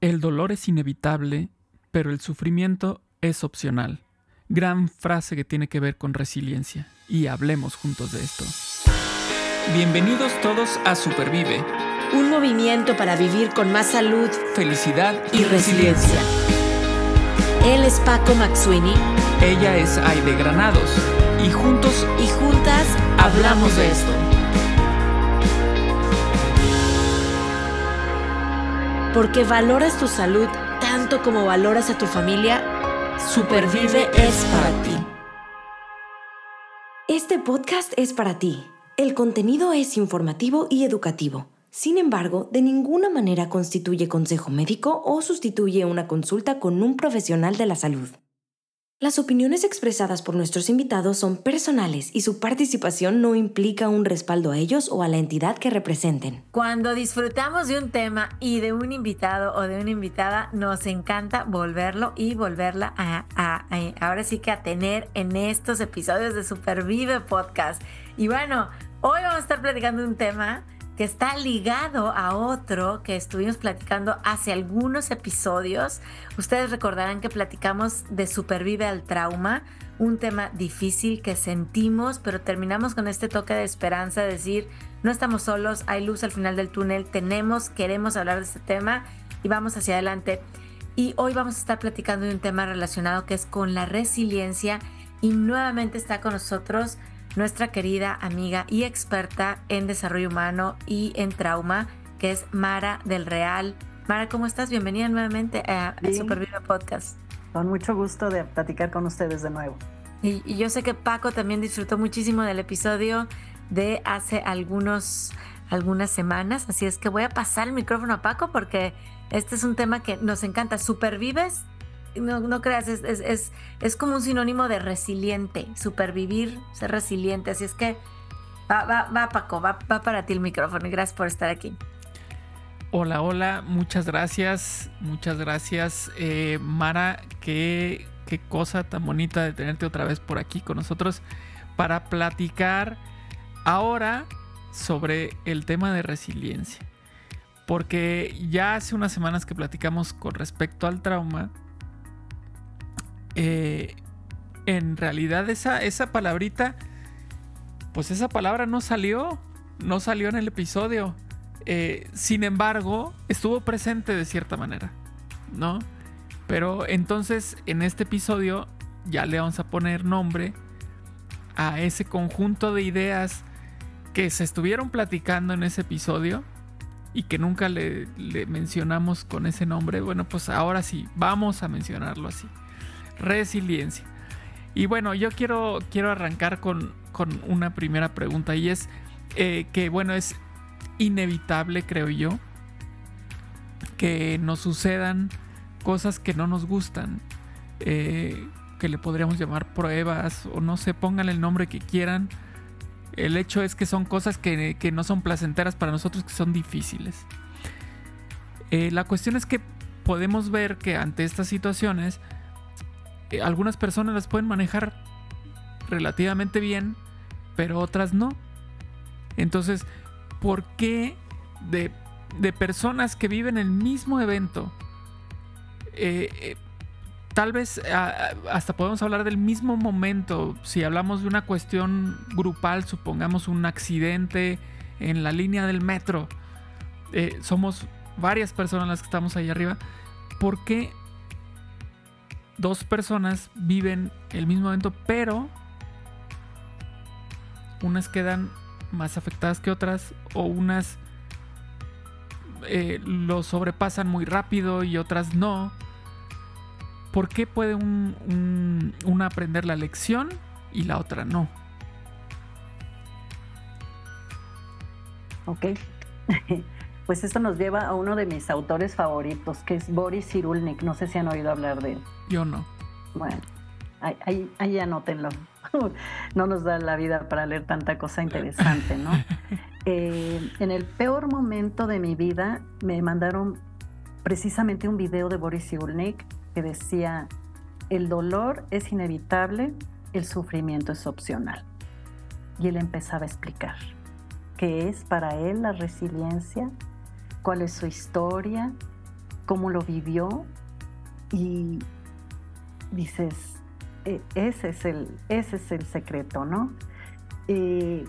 El dolor es inevitable, pero el sufrimiento es opcional. Gran frase que tiene que ver con resiliencia. Y hablemos juntos de esto. Bienvenidos todos a Supervive. Un movimiento para vivir con más salud, felicidad y, resiliencia. Él es Paco Maxuini. Ella es Aide Granados. Y juntos y juntas hablamos de esto. Porque valoras tu salud tanto como valoras a tu familia, Supervive es para ti. Este podcast es para ti. El contenido es informativo y educativo. Sin embargo, de ninguna manera constituye consejo médico o sustituye una consulta con un profesional de la salud. Las opiniones expresadas por nuestros invitados son personales y su participación no implica un respaldo a ellos o a la entidad que representen. Cuando disfrutamos de un tema y de un invitado o de una invitada, nos encanta volverlo y volverla a, ahora sí que a tener en estos episodios de Supervive Podcast. Y bueno, hoy vamos a estar platicando un tema que está ligado a otro que estuvimos platicando hace algunos episodios. Ustedes recordarán que platicamos de Supervive al Trauma, un tema difícil que sentimos, pero terminamos con este toque de esperanza, de decir, no estamos solos, hay luz al final del túnel, tenemos, queremos hablar de este tema y vamos hacia adelante. Y hoy vamos a estar platicando de un tema relacionado que es con la resiliencia y nuevamente está con nosotros nuestra querida amiga y experta en desarrollo humano y en trauma, que es Mara del Real. Mara, ¿cómo estás? Bienvenida nuevamente a, Superviva Podcast. Con mucho gusto de platicar con ustedes de nuevo. Y, yo sé que Paco también disfrutó muchísimo del episodio de hace algunos, algunas semanas, así es que voy a pasar el micrófono a Paco porque este es un tema que nos encanta. ¿Supervives? No, no creas, es, es, es, como un sinónimo de resiliente, supervivir, ser resiliente. Así es que va, va, va Paco, va, va para ti el micrófono y gracias por estar aquí. Hola, hola, muchas gracias, muchas gracias. Eh, Mara, qué, qué cosa tan bonita de tenerte otra vez por aquí con nosotros para platicar ahora sobre el tema de resiliencia. Porque ya hace unas semanas que platicamos con respecto al trauma, eh, en realidad esa, esa palabrita, pues esa palabra no salió, no salió en el episodio. Eh, sin embargo, estuvo presente de cierta manera, ¿no? Pero entonces en este episodio ya le vamos a poner nombre a ese conjunto de ideas que se estuvieron platicando en ese episodio y que nunca le, le mencionamos con ese nombre. Bueno, pues ahora sí, vamos a mencionarlo así resiliencia. Y bueno, yo quiero, quiero arrancar con, una primera pregunta y es eh, que, bueno, es inevitable, creo yo, que nos sucedan cosas que no nos gustan, eh, que le podríamos llamar pruebas o no sé, pongan el nombre que quieran. El hecho es que son cosas que, no son placenteras para nosotros, que son difíciles. Eh, la cuestión es que podemos ver que ante estas situaciones, eh, algunas personas las pueden manejar relativamente bien, pero otras no. Entonces, ¿por qué de, personas que viven el mismo evento, eh, eh, tal vez hasta podemos hablar del mismo momento, si hablamos de una cuestión grupal, supongamos un accidente en la línea del metro, somos varias personas las que estamos ahí arriba, ¿por qué dos personas viven el mismo evento, pero unas quedan más afectadas que otras o unas eh, lo sobrepasan muy rápido y otras no. ¿Por qué puede un, una aprender la lección y la otra no? Ok. Pues esto nos lleva a uno de mis autores favoritos, que es Boris Cyrulnik. No sé si han oído hablar de él. Yo no. Bueno, ahí, ahí, anótenlo. no nos da la vida para leer tanta cosa interesante, ¿no? Eh, en el peor momento de mi vida me mandaron precisamente un video de Boris Cyrulnik que decía, el dolor es inevitable, el sufrimiento es opcional. Y él empezaba a explicar qué es para él la resiliencia, cuál es su historia, cómo lo vivió y dices, e, ese es el, ese es el secreto, ¿no? Eh,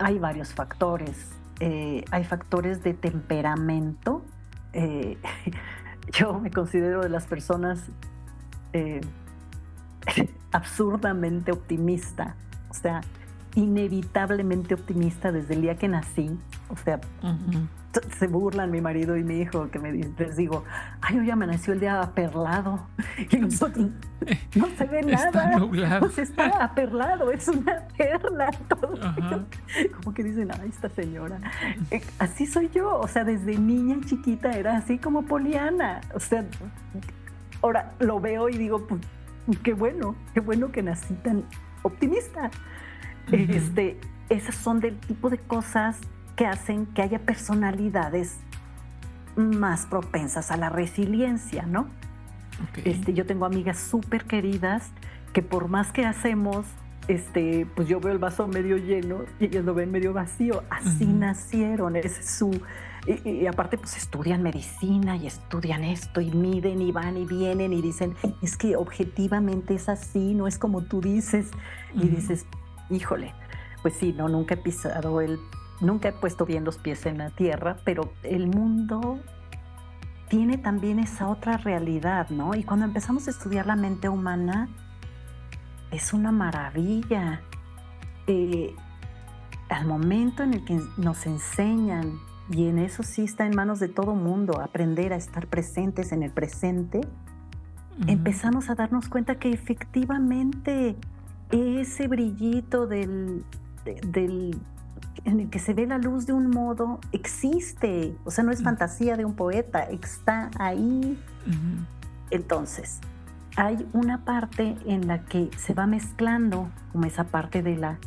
hay varios factores. Eh, hay factores de temperamento. Eh, yo me considero de las personas absurdamente optimista. O sea, inevitablemente optimista desde el día que nací. O sea, se burlan mi marido y mi hijo que me les digo, ay, hoy amaneció el día aperlado y nosotros no se ve nada, pues está aperlado, es una perla. Todo. Como que dicen, ay, esta señora. Eh, así soy yo, o sea, desde niña chiquita era así como Poliana, o sea, ahora lo veo y digo, pues, qué bueno, qué bueno que nací tan optimista. Este, esas son del tipo de cosas que hacen que haya personalidades más propensas a la resiliencia, ¿no? Este, yo tengo amigas súper queridas que por más que hacemos, este, pues yo veo el vaso medio lleno y ellos lo ven medio vacío. Así nacieron, ese es su... Y, aparte, pues estudian medicina y estudian esto y miden y van y vienen y dicen, es que objetivamente es así, no es como tú dices. Y dices, híjole, pues sí, no, nunca he pisado el, nunca he puesto bien los pies en la tierra, pero el mundo tiene también esa otra realidad, ¿no? Y cuando empezamos a estudiar la mente humana, es una maravilla. Eh, al momento en el que nos enseñan, y en eso sí está en manos de todo mundo, aprender a estar presentes en el presente, empezamos a darnos cuenta que efectivamente ese brillito del, del, en el que se ve la luz de un modo existe, o sea, no es fantasía de un poeta, está ahí. Entonces, hay una parte en la que se va mezclando como esa parte de la,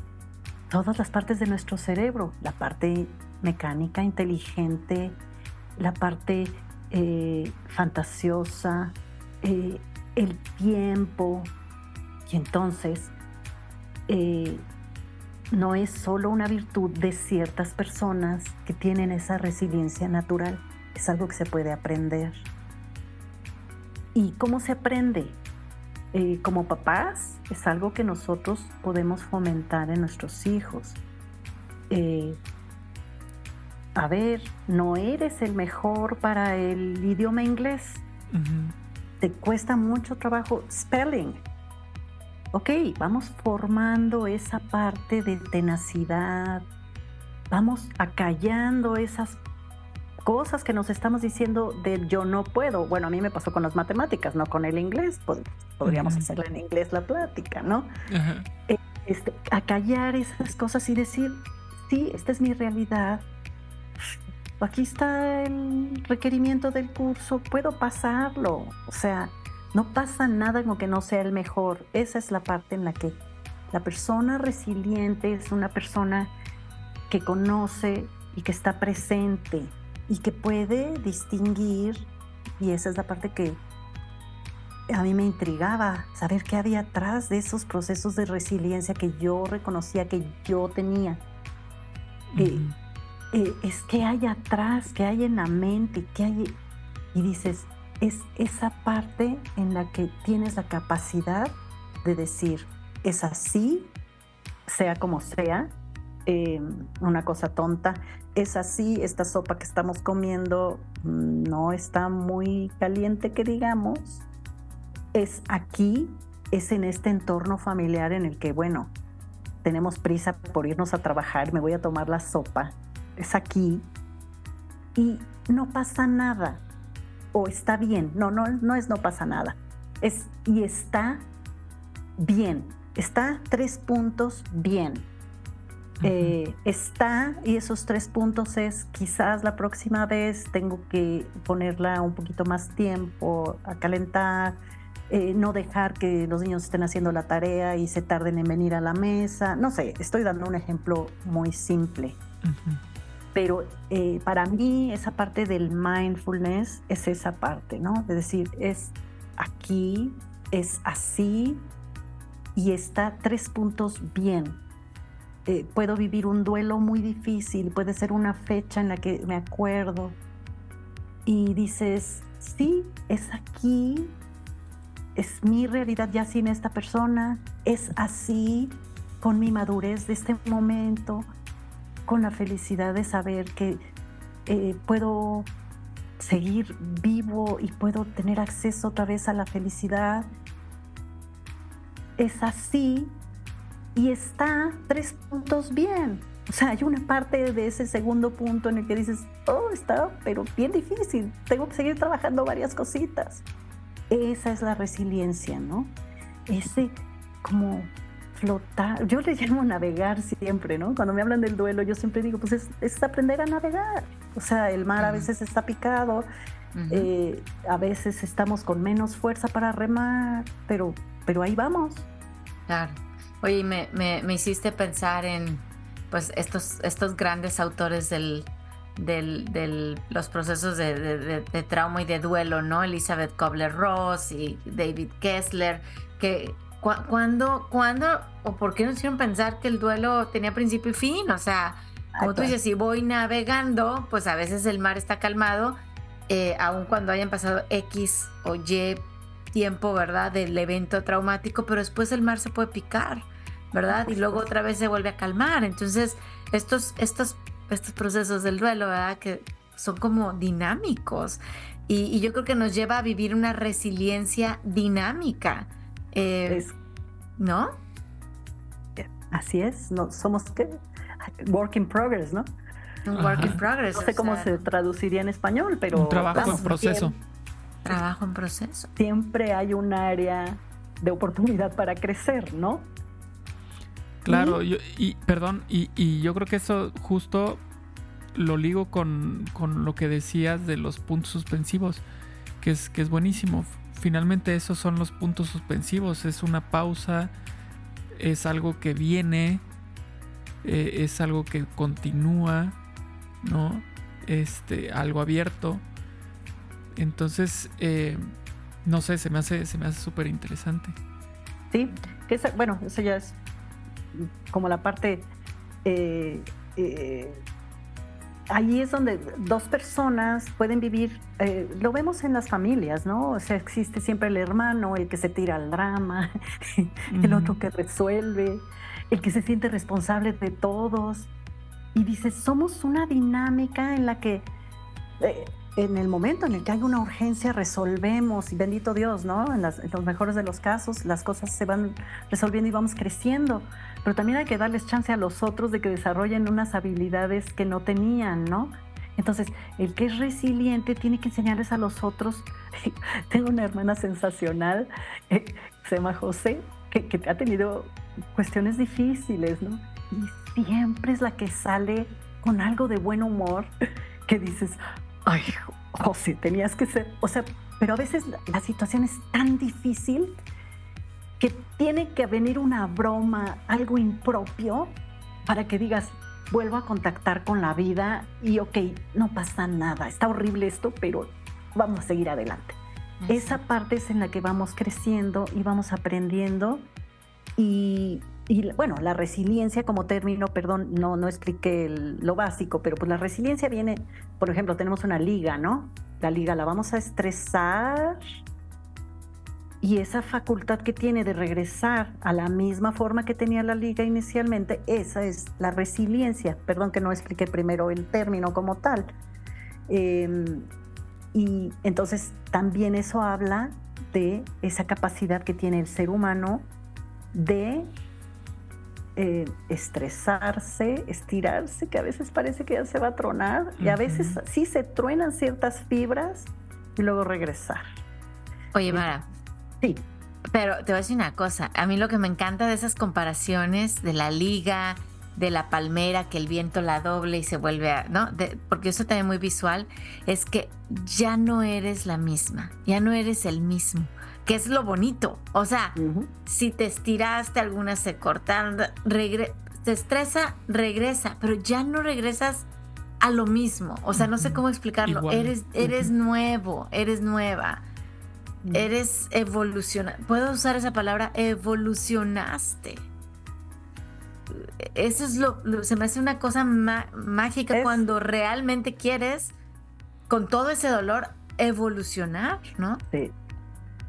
todas las partes de nuestro cerebro, la parte mecánica, inteligente, la parte eh, fantasiosa, eh, el tiempo, y entonces eh, no es solo una virtud de ciertas personas que tienen esa resiliencia natural, es algo que se puede aprender. ¿Y cómo se aprende? Eh, como papás, es algo que nosotros podemos fomentar en nuestros hijos. Eh, a ver, no eres el mejor para el idioma inglés. Te cuesta mucho trabajo spelling ok, vamos formando esa parte de tenacidad, vamos acallando esas cosas que nos estamos diciendo de yo no puedo. Bueno, a mí me pasó con las matemáticas, no con el inglés. podríamos hacerla en inglés la plática, ¿no? Eh, este, acallar esas cosas y decir, sí, esta es mi realidad. Aquí está el requerimiento del curso, puedo pasarlo. O sea, no pasa nada como que no sea el mejor. Esa es la parte en la que la persona resiliente es una persona que conoce y que está presente y que puede distinguir, y esa es la parte que a mí me intrigaba, saber qué había atrás de esos procesos de resiliencia que yo reconocía que yo tenía. Eh, eh, es que hay atrás, que hay en la mente, que hay... Y dices, es esa parte en la que tienes la capacidad de decir, es así, sea como sea, em, una cosa tonta, es así, esta sopa que estamos comiendo mm, no está muy caliente que digamos, es aquí, es en este entorno familiar en el que, bueno, tenemos prisa por irnos a trabajar, me voy a tomar la sopa, es aquí y no pasa nada o está bien. No, no, no es no pasa nada. Es y está bien. Está tres puntos bien. Eh, está y esos tres puntos es quizás la próxima vez tengo que ponerla un poquito más tiempo a calentar, eh, no dejar que los niños estén haciendo la tarea y se tarden en venir a la mesa. No sé, estoy dando un ejemplo muy simple. Pero eh, para mí esa parte del mindfulness es esa parte, ¿no? De decir, es aquí, es así y está tres puntos bien. Eh, puedo vivir un duelo muy difícil, puede ser una fecha en la que me acuerdo y dices, sí, es aquí, es mi realidad ya sin esta persona, es así, con mi madurez de este momento, con la felicidad de saber que eh, puedo seguir vivo y puedo tener acceso otra vez a la felicidad. Es así y está tres puntos bien. O sea, hay una parte de ese segundo punto en el que dices, oh, está, pero bien difícil, tengo que seguir trabajando varias cositas. Esa es la resiliencia, ¿no? Ese como flotar, yo le llamo navegar siempre, ¿no? Cuando me hablan del duelo, yo siempre digo, pues es, aprender a navegar. O sea, el mar a veces está picado, eh, a veces estamos con menos fuerza para remar, pero, pero ahí vamos. Claro. Oye, me, me, me hiciste pensar en pues estos, estos grandes autores del, del, los procesos de, trauma y de duelo, ¿no? Elizabeth Kobler-Ross y David Kessler, que cuando, cuando o por qué nos hicieron pensar que el duelo tenía principio y fin? O sea, como tú dices, si voy navegando, pues a veces el mar está calmado, eh, aun cuando hayan pasado X o Y tiempo, ¿verdad? Del evento traumático, pero después el mar se puede picar. ¿verdad? Y luego otra vez se vuelve a calmar. Entonces, estos, estos, estos procesos del duelo, ¿verdad? Que son como dinámicos. Y, yo creo que nos lleva a vivir una resiliencia dinámica. Eh, ¿No? Así es, no, somos ¿qué? work in progress, ¿no? Un work in progress. No sé cómo se traduciría en español, pero... Un trabajo en proceso. trabajo en proceso. Siempre hay un área de oportunidad para crecer, ¿no? Claro, y perdón, y, yo creo que eso justo lo ligo con, lo que decías de los puntos suspensivos, que es, que es buenísimo. Finalmente esos son los puntos suspensivos, es una pausa, es algo que viene, eh, es algo que continúa, ¿no? Este, algo abierto. Entonces, eh, no sé, se me hace, se me hace súper interesante. Sí, que bueno, eso ya es como la parte... Eh, eh, ahí es donde dos personas pueden vivir, eh, lo vemos en las familias, ¿no? O sea, existe siempre el hermano, el que se tira al drama, el otro que resuelve, el que se siente responsable de todos. Y dices, somos una dinámica en la que en el momento en el que hay una urgencia resolvemos, y bendito Dios, ¿no? En, los mejores de los casos las cosas se van resolviendo y vamos creciendo, pero también hay que darles chance a los otros de que desarrollen unas habilidades que no tenían, ¿no? Entonces, el que es resiliente tiene que enseñarles a los otros. Tengo una hermana sensacional, eh, se llama José, que, que ha tenido cuestiones difíciles, ¿no? Y siempre es la que sale con algo de buen humor, que dices, ay, José, tenías que ser, o sea, pero a veces la, situación es tan difícil que tiene que venir una broma, algo impropio, para que digas, vuelvo a contactar con la vida y ok, no pasa nada, está horrible esto, pero vamos a seguir adelante. Esa parte es en la que vamos creciendo y vamos aprendiendo y y bueno, la resiliencia como término, perdón, no, no expliqué lo básico, pero pues la resiliencia viene, por ejemplo, tenemos una liga, ¿no? La liga la vamos a estresar y esa facultad que tiene de regresar a la misma forma que tenía la liga inicialmente, esa es la resiliencia. Perdón que no expliqué primero el término como tal. Em, y entonces también eso habla de esa capacidad que tiene el ser humano de eh, estresarse, estirarse, que a veces parece que ya se va a tronar, y a veces sí se truenan ciertas fibras y luego regresar. Oye, Mara. Sí. Pero te voy a decir una cosa, a mí lo que me encanta de esas comparaciones de la liga, de la palmera, que el viento la doble y se vuelve a, ¿no? porque eso también muy visual, es que ya no eres la misma, ya no eres el mismo que es lo bonito. O sea, si te estiraste, algunas se cortaron, te estresa, regresa, pero ya no regresas a lo mismo. O sea, no sé cómo explicarlo. Eres, eres nuevo, eres nueva. Eres evolucionado. Puedo usar esa palabra, evolucionaste. Eso es lo, se me hace una cosa mágica cuando realmente quieres, con todo ese dolor, evolucionar, ¿no? Sí.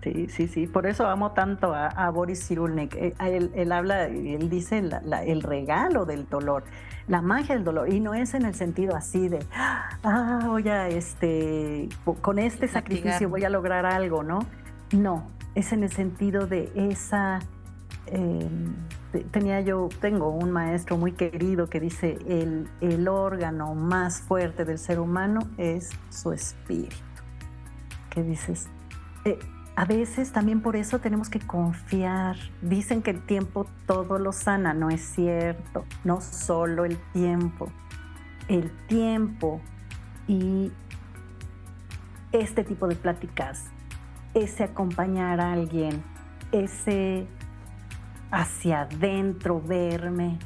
Sí, sí, sí. Por eso amo tanto a, Boris Cyrulnik. Eh, él, él, habla, él dice el regalo del dolor, la magia del dolor. Y no es en el sentido así de, ah, oye, este, con este sacrificio voy a lograr algo, ¿no? No, es en el sentido de esa... Em, tenía yo, tengo un maestro muy querido que dice, el, el órgano más fuerte del ser humano es su espíritu. ¿Qué dices? Eh, a veces también por eso tenemos que confiar. Dicen que el tiempo todo lo sana, no es cierto. No solo el tiempo. El tiempo y este tipo de pláticas, ese acompañar a alguien, ese hacia adentro verme,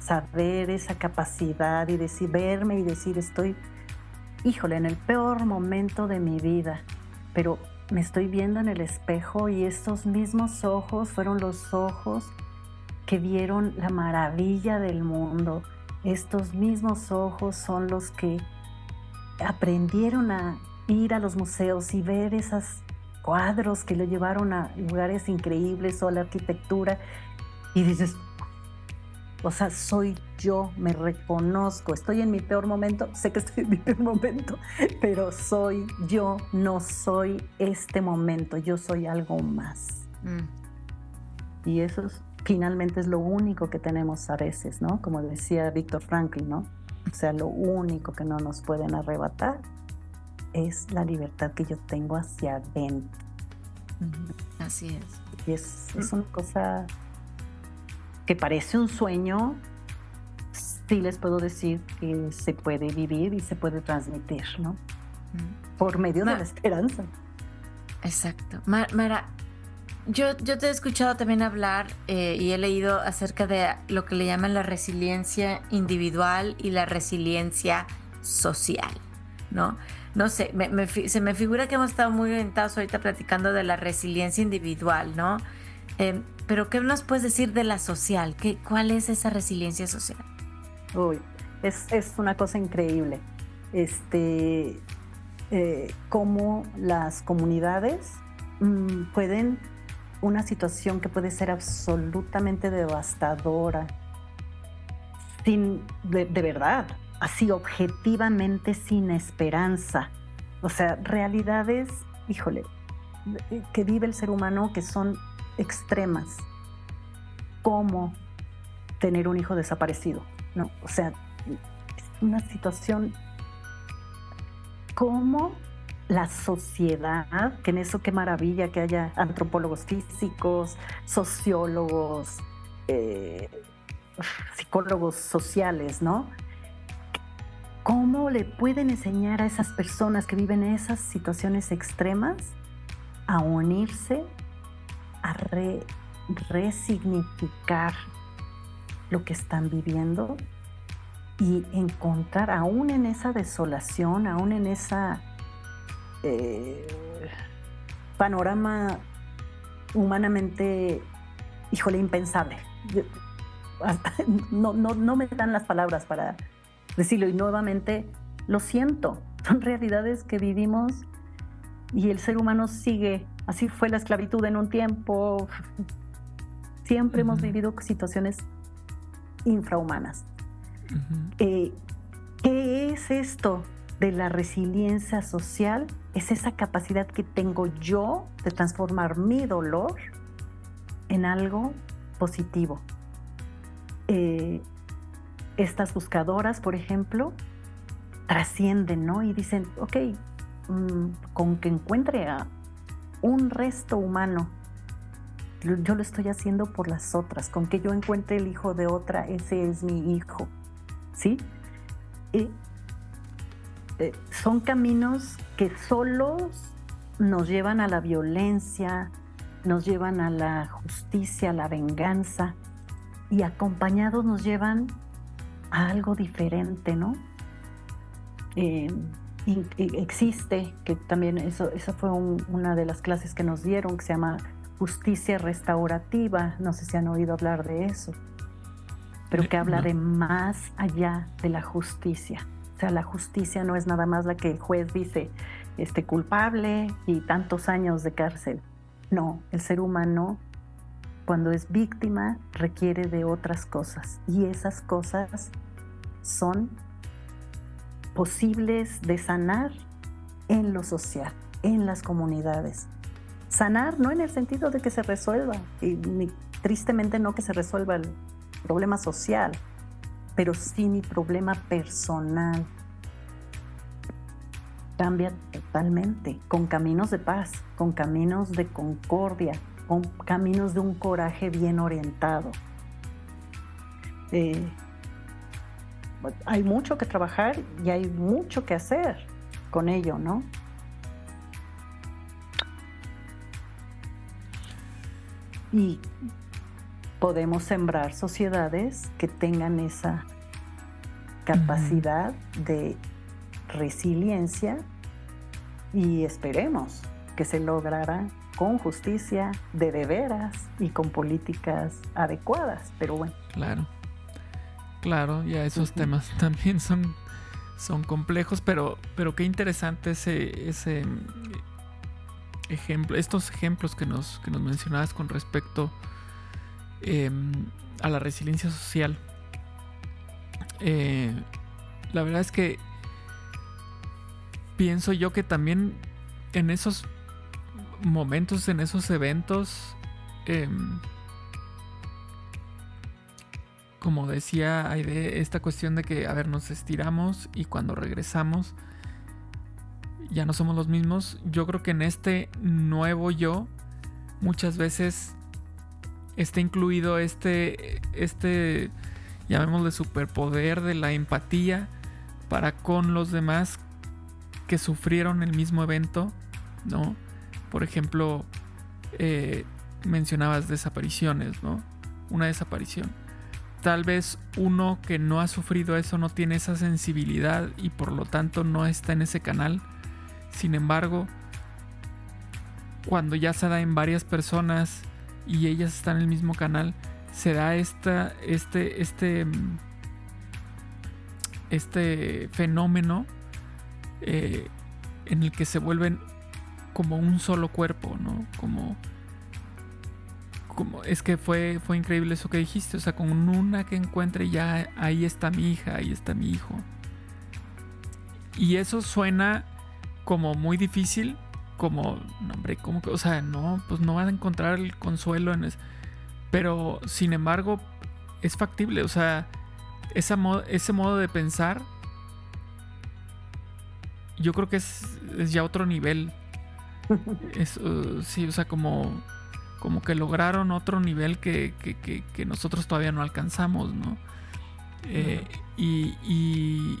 saber esa capacidad y decir, verme y decir, estoy, híjole, en el peor momento de mi vida, pero me estoy viendo en el espejo y estos mismos ojos fueron los ojos que vieron la maravilla del mundo. Estos mismos ojos son los que aprendieron a ir a los museos y ver esos cuadros que lo llevaron a lugares increíbles o a la arquitectura. Y dices, o sea, soy yo, me reconozco, estoy en mi peor momento, sé que estoy en mi peor momento, pero soy yo, no soy este momento, yo soy algo más. Mm. Y eso finalmente es lo único que tenemos a veces, ¿no? Como decía Víctor Franklin, ¿no? O sea, lo único que no nos pueden arrebatar es la libertad que yo tengo hacia adentro. Así es. Y es, es una cosa que parece un sueño, sí les puedo decir que se puede vivir y se puede transmitir, ¿no? Mm. Por medio de la esperanza. Exacto. Mara, yo, yo te he escuchado también hablar eh, y he leído acerca de lo que le llaman la resiliencia individual y la resiliencia social, ¿no? No sé, se me figura que hemos estado muy orientados ahorita platicando de la resiliencia individual, ¿no? Eh, pero ¿qué nos puedes decir de la social? ¿Qué, ¿Cuál es esa resiliencia social? Uy, es, es una cosa increíble. Este, eh, cómo las comunidades mm, pueden, una situación que puede ser absolutamente devastadora, sin, de, de verdad, así objetivamente sin esperanza. O sea, realidades, híjole, que vive el ser humano que son extremas, como tener un hijo desaparecido, ¿no? O sea, una situación como la sociedad, que en eso qué maravilla que haya antropólogos físicos, sociólogos, eh, psicólogos sociales, ¿no? ¿Cómo le pueden enseñar a esas personas que viven esas situaciones extremas a unirse a resignificar lo que están viviendo y encontrar, aún en esa desolación, aún en esa eh, panorama humanamente, híjole, impensable. No, no, no me dan las palabras para decirlo y nuevamente lo siento. Son realidades que vivimos y el ser humano sigue Así fue la esclavitud en un tiempo. Siempre hemos vivido situaciones infrahumanas. Eh, ¿Qué es esto de la resiliencia social? Es esa capacidad que tengo yo de transformar mi dolor en algo positivo. Eh, estas buscadoras, por ejemplo, trascienden, ¿no? Y dicen, ok, mm, con que encuentre a un resto humano. Yo lo estoy haciendo por las otras. Con que yo encuentre el hijo de otra, ese es mi hijo. ¿Sí? Y, eh, son caminos que solos nos llevan a la violencia, nos llevan a la justicia, a la venganza, y acompañados nos llevan a algo diferente, ¿no? Eh, existe, que también eso, esa fue una de las clases que nos dieron, que se llama justicia restaurativa, no sé si han oído hablar de eso, pero que habla de más allá de la justicia. O sea, la justicia no es nada más la que el juez dice, este culpable y tantos años de cárcel. No, el ser humano cuando es víctima requiere de otras cosas y esas cosas son posibles de sanar en lo social, en las comunidades. Sanar no en el sentido de que se resuelva, y tristemente no que se resuelva el problema social, pero sí mi problema personal. Cambia totalmente, con caminos de paz, con caminos de concordia, con caminos de un coraje bien orientado. Eh, hay mucho que trabajar y hay mucho que hacer con ello, ¿no? Y podemos sembrar sociedades que tengan esa capacidad de resiliencia y esperemos que se lograra con justicia, de de veras y con políticas adecuadas. Pero bueno. Claro. Claro, ya esos temas también son, son complejos, pero, pero qué interesante ese, ese ejemplo, estos ejemplos que nos, que nos mencionabas con respecto em, a la resiliencia social. Eh, la verdad es que pienso yo que también en esos momentos, en esos eventos, em, como decía Aide, esta cuestión de que, a ver, nos estiramos y cuando regresamos ya no somos los mismos. Yo creo que en este nuevo yo muchas veces está incluido este, este, llamémosle superpoder de la empatía para con los demás que sufrieron el mismo evento, ¿no? Por ejemplo, eh, mencionabas desapariciones, ¿no? Una desaparición. Tal vez uno que no ha sufrido eso no tiene esa sensibilidad y por lo tanto no está en ese canal. Sin embargo, cuando ya se da en varias personas y ellas están en el mismo canal, se da esta, este, este, este fenómeno eh, en el que se vuelven como un solo cuerpo, ¿no? Como, como es que fue, fue increíble eso que dijiste, o sea, con una que encuentre ya ahí está mi hija, ahí está mi hijo. Y eso suena como muy difícil, como, no, hombre, como que, o sea, no, pues no van a encontrar el consuelo en eso. Pero, sin embargo, es factible, o sea, esa ese modo de pensar, yo creo que es, es ya otro nivel es, uh, sí, o sea, como, como que lograron otro nivel que, nosotros todavía no alcanzamos, ¿no? Eh, y, y,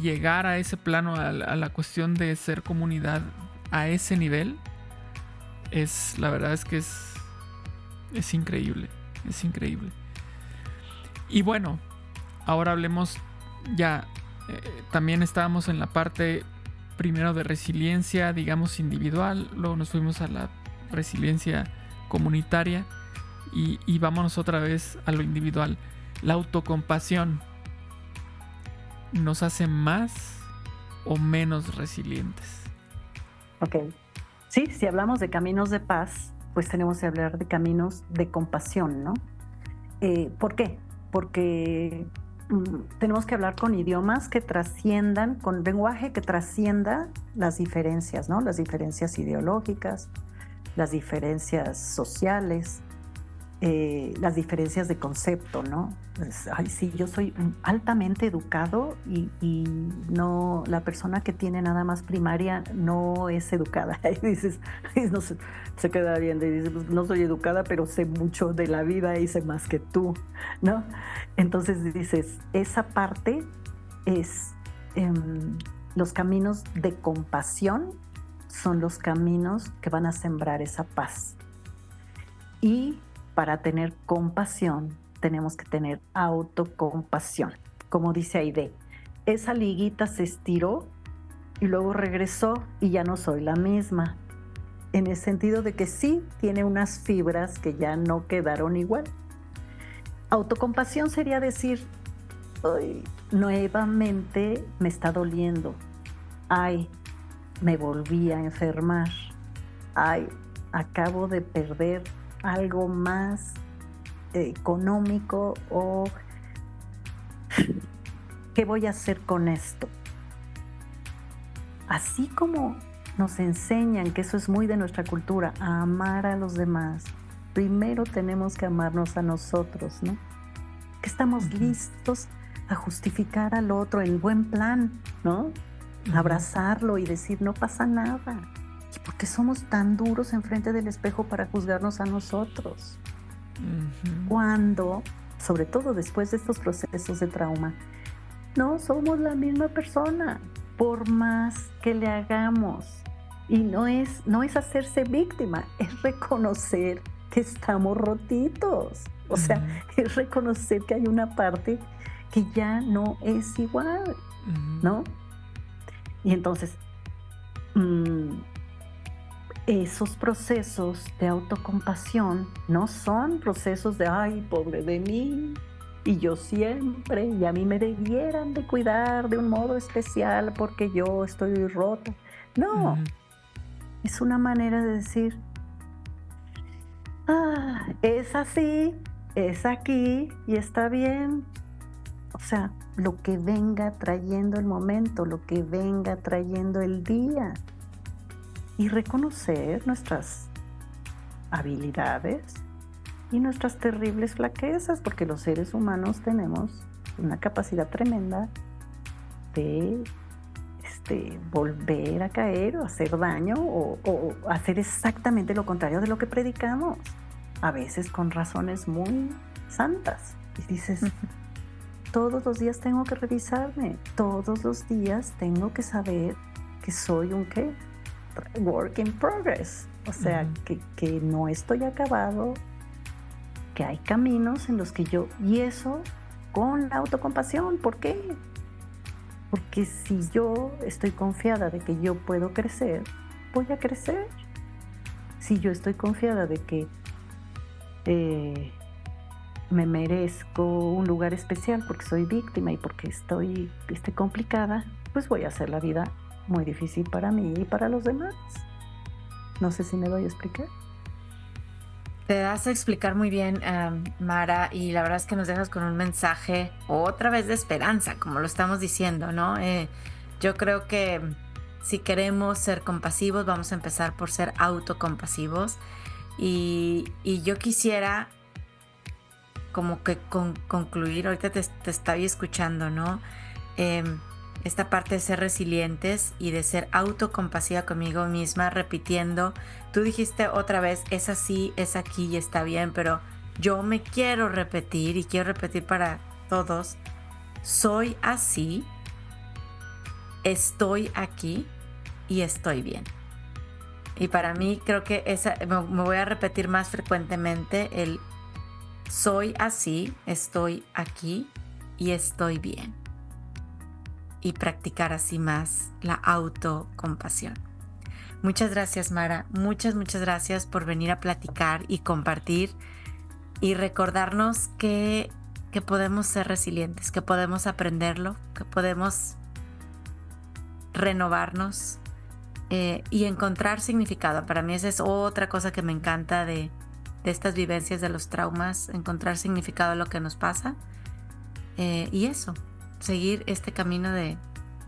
llegar a ese plano, a, la cuestión de ser comunidad a ese nivel, es, la verdad es que es, es increíble, es increíble. Y bueno, ahora hablemos ya, eh, también estábamos en la parte primero de resiliencia, digamos, individual, luego nos fuimos a la resiliencia comunitaria y, vámonos otra vez a lo individual. La autocompasión nos hace más o menos resilientes. Ok. Sí, si hablamos de caminos de paz, pues tenemos que hablar de caminos de compasión, ¿no? Eh, ¿Por qué? Porque Mm, tenemos que hablar con idiomas que trasciendan, con lenguaje que trascienda las diferencias, ¿no? Las diferencias ideológicas, las diferencias sociales, eh, las diferencias de concepto, ¿no? ay, sí, yo soy altamente educado y, no, la persona que tiene nada más primaria no es educada. Y dices, no se, se, queda bien, y dices, pues, no soy educada, pero sé mucho de la vida y sé más que tú, ¿no? Entonces dices, esa parte es em, los caminos de compasión son los caminos que van a sembrar esa paz. Y para tener compasión tenemos que tener autocompasión. Como dice Aide, esa liguita se estiró y luego regresó y ya no soy la misma. En el sentido de que sí tiene unas fibras que ya no quedaron igual. Autocompasión sería decir, nuevamente me está doliendo. Ay, me volví a enfermar. Ay, acabo de perder algo más económico o ¿qué voy a hacer con esto? Así como nos enseñan que eso es muy de nuestra cultura, a amar a los demás, primero tenemos que amarnos a nosotros, ¿no? Que estamos listos a justificar al otro en buen plan, ¿no? Abrazarlo y decir, no pasa nada. ¿Y por qué somos tan duros enfrente del espejo para juzgarnos a nosotros? Cuando, sobre todo después de estos procesos de trauma, no somos la misma persona, por más que le hagamos. Y no es, no es hacerse víctima, es reconocer que estamos rotitos. O sea, es reconocer que hay una parte que ya no es igual, ¿no? Y entonces, mm, esos procesos de autocompasión no son procesos de, ay, pobre de mí, y yo siempre, y a mí me debieran de cuidar de un modo especial porque yo estoy rota. No, es una manera de decir, ah, es así, es aquí y está bien. O sea, lo que venga trayendo el momento, lo que venga trayendo el día. Y reconocer nuestras habilidades y nuestras terribles flaquezas, porque los seres humanos tenemos una capacidad tremenda de este, volver a caer o hacer daño o, o, hacer exactamente lo contrario de lo que predicamos, a veces con razones muy santas. Y dices, todos los días tengo que revisarme, todos los días tengo que saber que soy un qué, work in progress. O sea, que, que no estoy acabado, que hay caminos en los que yo, y eso con la autocompasión, ¿por qué? Porque si yo estoy confiada de que yo puedo crecer, voy a crecer. Si yo estoy confiada de que eh, me merezco un lugar especial porque soy víctima y porque estoy, estoy complicada, pues voy a hacer la vida muy difícil para mí y para los demás. No sé si me voy a explicar. Te das a explicar muy bien, Mara, y la verdad es que nos dejas con un mensaje otra vez de esperanza, como lo estamos diciendo, ¿no? Eh, yo creo que si queremos ser compasivos, vamos a empezar por ser autocompasivos. Y, y yo quisiera como que concluir, ahorita te, te estoy escuchando, ¿no? Em, esta parte de ser resilientes y de ser autocompasiva conmigo misma, repitiendo, tú dijiste otra vez, es así, es aquí y está bien, pero yo me quiero repetir y quiero repetir para todos, soy así, estoy aquí y estoy bien. Y para mí creo que esa, me voy a repetir más frecuentemente el soy así, estoy aquí y estoy bien y practicar así más la autocompasión. Muchas gracias Mara, muchas, muchas gracias por venir a platicar y compartir y recordarnos que, que podemos ser resilientes, que podemos aprenderlo, que podemos renovarnos eh, y encontrar significado. Para mí esa es otra cosa que me encanta de, de estas vivencias de los traumas, encontrar significado a lo que nos pasa. Eh, y eso, seguir este camino de,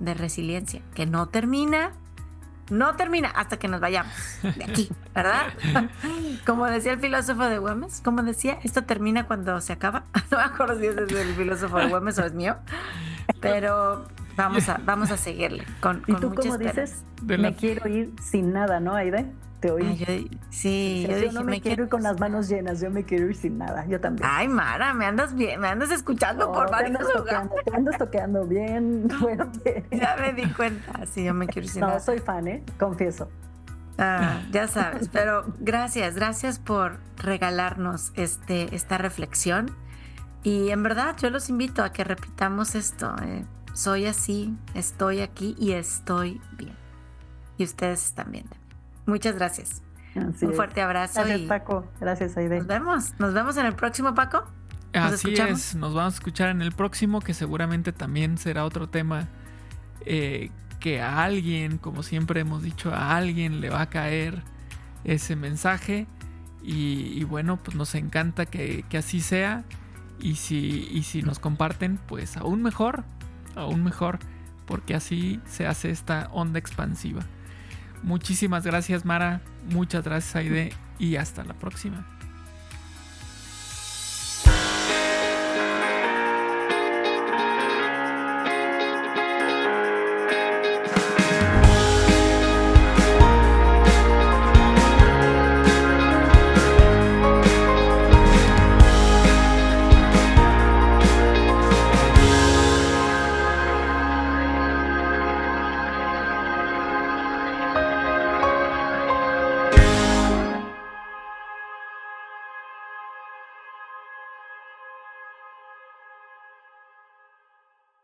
resiliencia, que no termina, no termina hasta que nos vayamos de aquí, ¿verdad? Como decía el filósofo de Güemes, como decía, esto termina cuando se acaba. No me acuerdo si es el filósofo de Güemes o es mío, pero vamos a, vamos a seguirle con, ¿Y tú cómo dices? Me quiero ir sin nada, ¿no, Aide? Te oí. sí, yo, dije, no me, quiero ir con las manos llenas, yo me quiero ir sin nada, yo también. Ay, Mara, me andas bien, me andas escuchando por varios te lugares. te andas toqueando bien fuerte. Ya me di cuenta, sí, yo me quiero ir sin nada. No, soy fan, ¿eh? Confieso. Ah, ya sabes, pero gracias, gracias por regalarnos este, esta reflexión. Y en verdad yo los invito a que repitamos esto. Eh, soy así, estoy aquí y estoy bien. Y ustedes también. Muchas gracias. Un fuerte abrazo. Gracias, Paco. Gracias, Aide. Nos vemos. Nos vemos en el próximo, Paco. Así es. Nos vamos a escuchar en el próximo, que seguramente también será otro tema eh, que a alguien, como siempre hemos dicho, a alguien le va a caer ese mensaje. Y, bueno, pues nos encanta que, así sea. Y si, y si nos comparten, pues aún mejor, aún mejor, porque así se hace esta onda expansiva. Muchísimas gracias Mara, muchas gracias Aide y hasta la próxima.